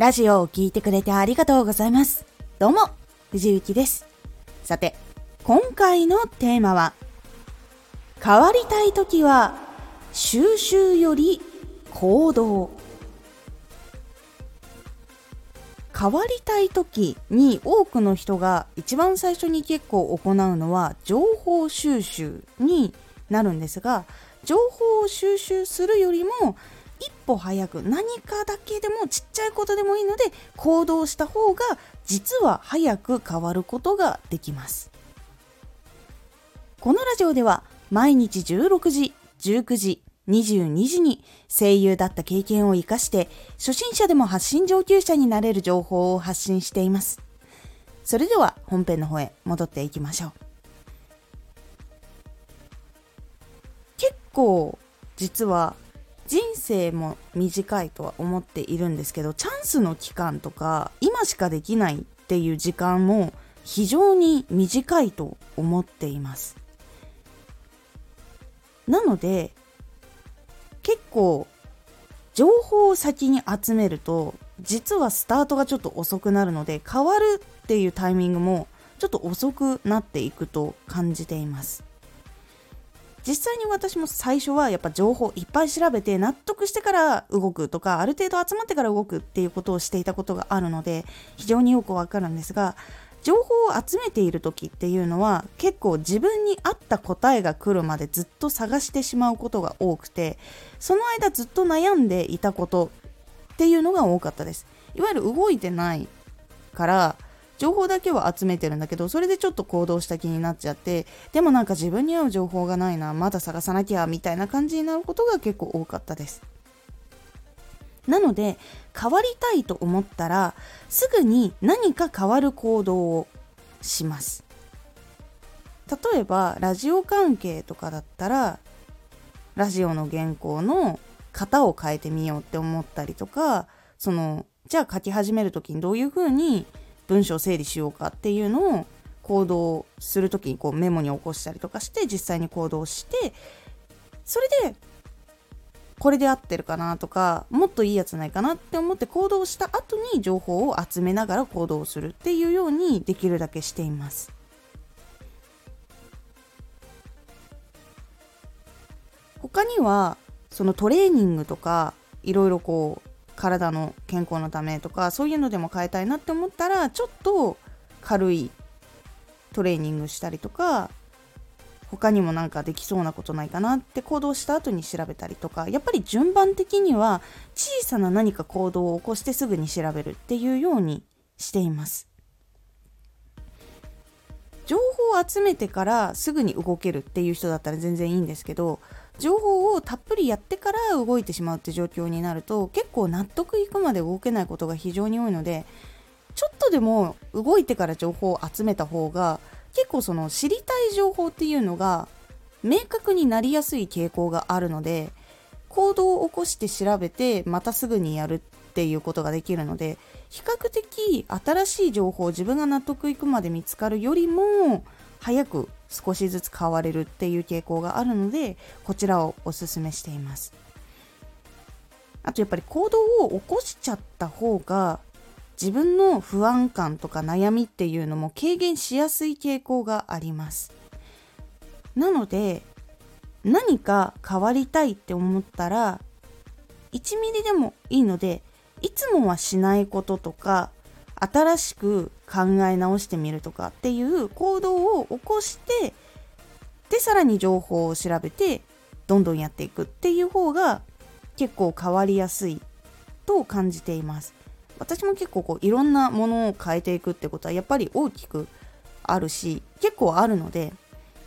ラジオを聴いてくれてありがとうございます。どうも、藤幸です。さて、今回のテーマは、変わりたい時は、収集より行動。変わりたい時に多くの人が一番最初に結構行うのは情報収集になるんですが情報を収集するよりも一歩早く何かだけでもちっちゃいことでもいいので行動した方が実は早く変わることができます。このラジオでは毎日16時19時22時に声優だった経験を活かして初心者でも発信上級者になれる情報を発信しています。それでは本編の方へ戻っていきましょう。結構実は人生も短いとは思っているんですけどチャンスの期間とか今しかできないっていう時間も非常に短いと思っています。なので結構情報を先に集めると実はスタートがちょっと遅くなるので変わるっていうタイミングもちょっと遅くなっていくと感じています。実際に私も最初はやっぱ情報いっぱい調べて納得してから動くとかある程度集まってから動くっていうことをしていたことがあるので非常によくわかるんですが情報を集めている時っていうのは結構自分に合った答えが来るまでずっと探してしまうことが多くてその間ずっと悩んでいたことっていうのが多かったです。いわゆる動いてないから情報だけは集めてるんだけどそれでちょっと行動した気になっちゃってでもなんか自分に合う情報がないなまだ探さなきゃみたいな感じになることが結構多かったです。なので変わりたいと思ったらすぐに何か変わる行動をします。例えばラジオ関係とかだったらラジオの原稿の型を変えてみようって思ったりとかそのじゃあ書き始める時にどういうふうに文章を整理しようかっていうのを行動する時にこうメモに起こしたりとかして実際に行動してそれでこれで合ってるかなとかもっといいやつないかなって思って行動した後に情報を集めながら行動するっていうようにできるだけしています。他にはそのトレーニングとかいろいろこう体の健康のためとかそういうのでも変えたいなって思ったらちょっと軽いトレーニングしたりとか他にもなんかできそうなことないかなって行動した後に調べたりとかやっぱり順番的には小さな何か行動を起こしてすぐに調べるっていうようにしています。情報を集めてからすぐに動けるっていう人だったら全然いいんですけど情報をたっぷりやってから動いてしまうって状況になると結構納得いくまで動けないことが非常に多いのでちょっとでも動いてから情報を集めた方が結構その知りたい情報っていうのが明確になりやすい傾向があるので行動を起こして調べてまたすぐにやるっていうことができるので比較的新しい情報を自分が納得いくまで見つかるよりも早く少しずつ変われるっていう傾向があるのでこちらをおすすめしています。あとやっぱり行動を起こしちゃった方が自分の不安感とか悩みっていうのも軽減しやすい傾向があります。なので何か変わりたいって思ったら1ミリでもいいのでいつもはしないこととか新しく考え直してみるとかっていう行動を起こしてでさらに情報を調べてどんどんやっていくっていう方が結構変わりやすいと感じています。私も結構こういろんなものを変えていくってことはやっぱり大きくあるし結構あるので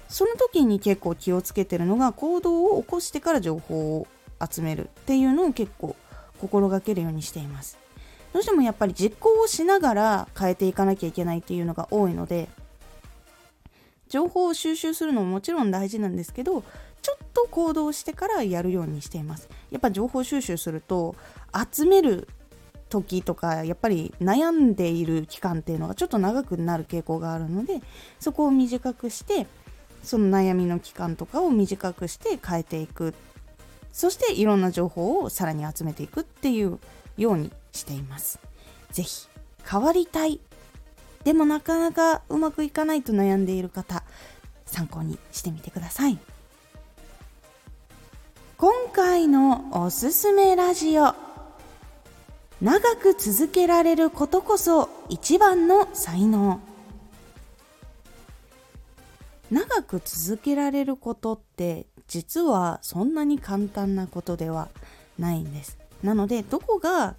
その時に結構気をつけてるのが行動を起こしてから情報を集めるっていうのを結構心がけるようにしています。どうしてもやっぱり実行をしながら変えていかなきゃいけないっていうのが多いので情報を収集するのももちろん大事なんですけどちょっと行動してからやるようにしています。やっぱ情報収集すると集める時とかやっぱり悩んでいる期間っていうのがちょっと長くなる傾向があるのでそこを短くしてその悩みの期間とかを短くして変えていく。そしていろんな情報をさらに集めていくっていうようにしています。ぜひ変わりたい。でもなかなかうまくいかないと悩んでいる方参考にしてみてください。今回のおすすめラジオ。長く続けられることこそ一番の才能。長く続けられることって実はそんなに簡単なことではないんです。なのでどこが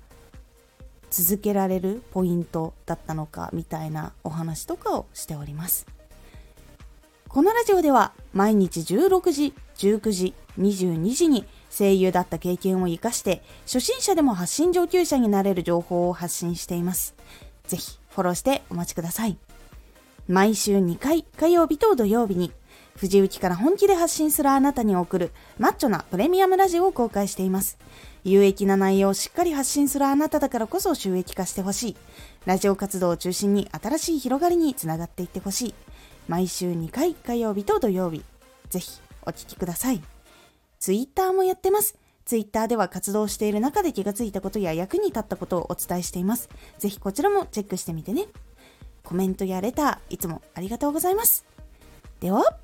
続けられるポイントだったのかみたいなお話とかをしております。このラジオでは毎日16時19時22時に声優だった経験を生かして初心者でも発信上級者になれる情報を発信しています。ぜひフォローしてお待ちください。毎週2回火曜日と土曜日に藤雪から本気で発信するあなたに送るマッチョなプレミアムラジオを公開しています。有益な内容をしっかり発信するあなただからこそ収益化してほしい。ラジオ活動を中心に新しい広がりにつながっていってほしい。毎週2回火曜日と土曜日。ぜひお聴きください。ツイッターもやってます。ツイッターでは活動している中で気がついたことや役に立ったことをお伝えしています。ぜひこちらもチェックしてみてね。コメントやレター、いつもありがとうございます。では、また